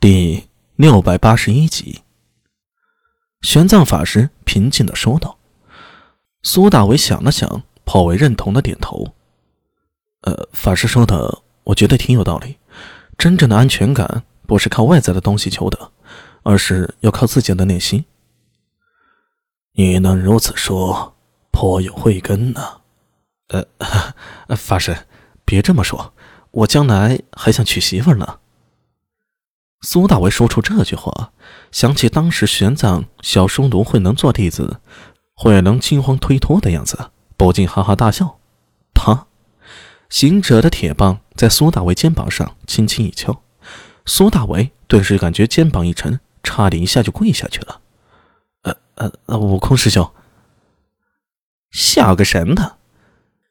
第六百八十一集，玄奘法师平静的说道。苏大伟想了想，颇为认同的点头。呃，法师说的，我觉得挺有道理。真正的安全感不是靠外在的东西求得，而是要靠自己的内心。你能如此说，颇有慧根呢。呃，法师，别这么说，我将来还想娶媳妇呢。苏大为说出这句话，想起当时玄奘小书奴慧能做弟子，慧能惊慌推脱的样子，不禁哈哈大笑。他，行者的铁棒在苏大为肩膀上轻轻一敲，苏大为顿时感觉肩膀一沉，差点一下就跪下去了。呃呃呃，悟空师兄，笑个神的！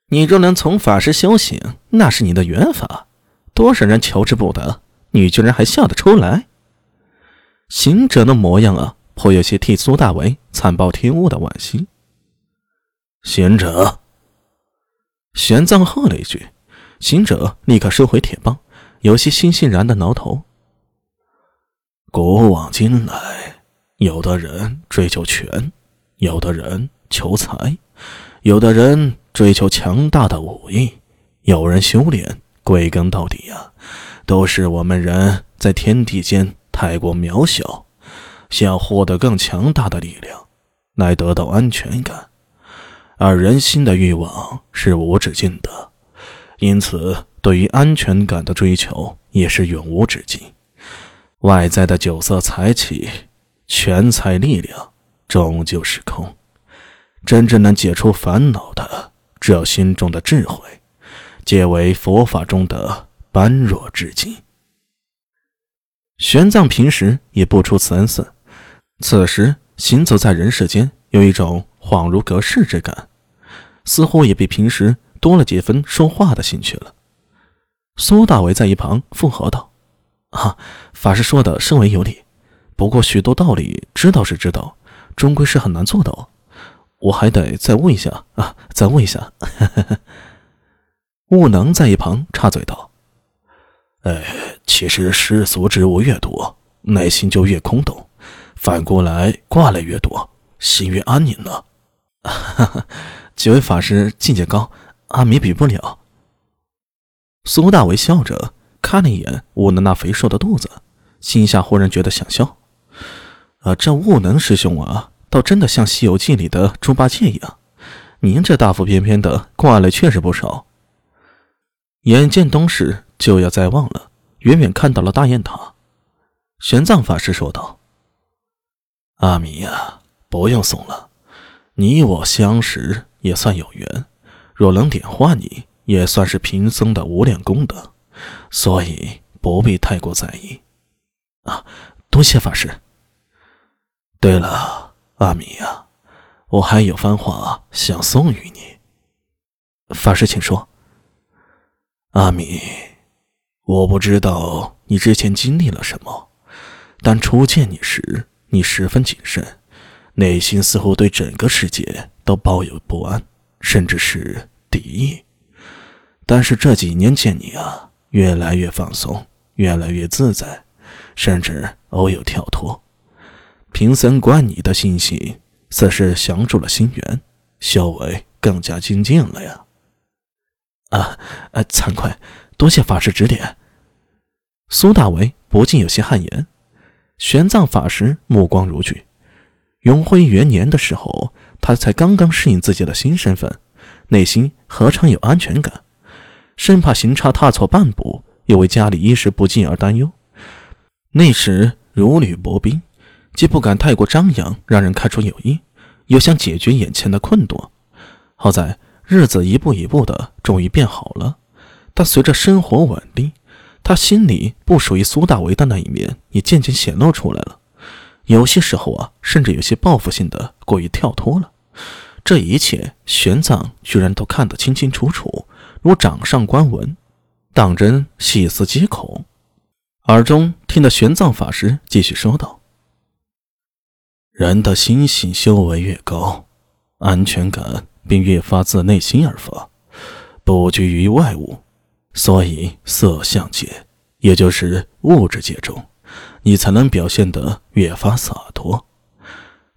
你若能从法师修行，那是你的缘法，多少人求之不得。你居然还笑得出来？行者的模样啊，颇有些替苏大为惨报天物的惋惜。行者，玄奘喝了一句，行者立刻收回铁棒，有些悻悻然的挠头。古往今来，有的人追求权，有的人求财，有的人追求强大的武艺，有人修炼，归根到底呀。都是我们人在天地间太过渺小，想要获得更强大的力量，来得到安全感。而人心的欲望是无止境的，因此对于安全感的追求也是永无止境。外在的酒色财气、权财力量终究是空，真正能解除烦恼的，只有心中的智慧，皆为佛法中的。般若至极。玄奘平时也不出此恩寺，此时行走在人世间，有一种恍如隔世之感，似乎也比平时多了几分说话的兴趣了。苏大伟在一旁附和道：“啊，法师说的甚为有理，不过许多道理知道是知道，终归是很难做到。我还得再问一下啊，再问一下。” 悟能在一旁插嘴道。哎，其实世俗之物越多，内心就越空洞；反过来，挂了越多，心越安宁呢。哈哈，几位法师境界高，阿弥比不了。苏大为笑着看了一眼悟能那肥硕的肚子，心下忽然觉得想笑。啊，这悟能师兄啊，倒真的像《西游记》里的猪八戒一样。您这大腹便便的，挂了确实不少。眼见东市。就要再望了，远远看到了大雁塔。玄奘法师说道：“阿弥呀，不用送了，你我相识也算有缘，若能点化你，也算是贫僧的无量功德，所以不必太过在意。”啊，多谢法师。对了，阿弥呀，我还有番话想送与你。法师，请说。阿弥。我不知道你之前经历了什么，但初见你时，你十分谨慎，内心似乎对整个世界都抱有不安，甚至是敌意。但是这几年见你啊，越来越放松，越来越自在，甚至偶有跳脱。贫僧观你的心性，似是降住了心源，修为更加精进了呀。啊，呃，惭愧，多谢法师指点。苏大为不禁有些汗颜。玄奘法师目光如炬。永徽元年的时候，他才刚刚适应自己的新身份，内心何尝有安全感？生怕行差踏错半步，又为家里衣食不进而担忧。那时如履薄冰，既不敢太过张扬，让人看出有意，又想解决眼前的困顿。好在日子一步一步的，终于变好了。但随着生活稳定，他心里不属于苏大为的那一面也渐渐显露出来了，有些时候啊，甚至有些报复性的过于跳脱了。这一切，玄奘居然都看得清清楚楚，如掌上观文，当真细思极恐。耳中听得玄奘法师继续说道：“人的心性修为越高，安全感便越发自内心而发，不拘于外物。”所以，色相界，也就是物质界中，你才能表现得越发洒脱。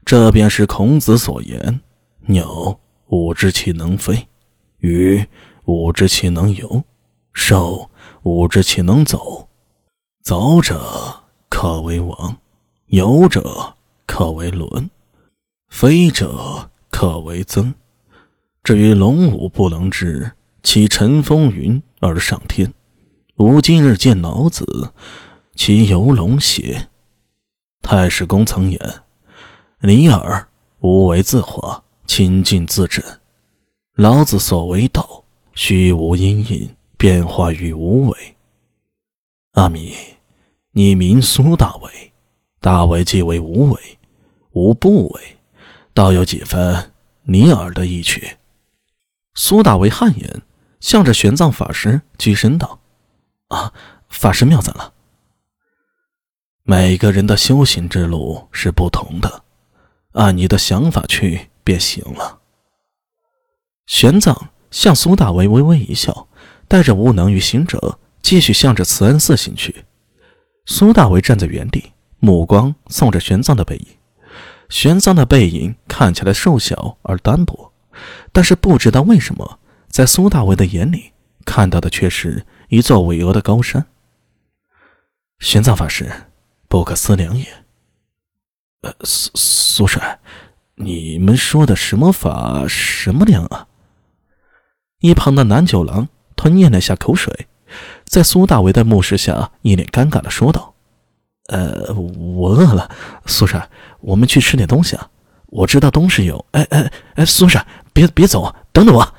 这便是孔子所言：“鸟吾之其能飞，鱼吾之其能游，兽吾之其能走。走者可为王，游者可为伦，飞者可为曾。至于龙武不能知，其乘风云而上天。吾今日见老子，其游龙邪？”太史公曾言：“尼尔，无为自化，清净自真。老子所为道，虚无阴影，变化于无为。”阿弥，你名苏大为，大为即为无为，无不为，倒有几分尼尔的意趣。苏大为汗颜，向着玄奘法师躬身道：“啊，法师妙赞了。每个人的修行之路是不同的，按你的想法去便行了。”玄奘向苏大为微微一笑，带着无能与行者，继续向着慈恩寺行去。苏大为站在原地，目光送着玄奘的背影。玄奘的背影看起来瘦小而单薄。但是不知道为什么，在苏大为的眼里看到的却是一座巍峨的高山。玄奘法师，不可思量也。呃，苏苏帅，你们说的什么法，什么量啊？一旁的南九郎吞咽了下口水，在苏大为的目视下，一脸尴尬的说道：“呃，我饿了，苏帅，我们去吃点东西啊。”我知道东市有，哎哎哎，苏帅，别别走，等等我。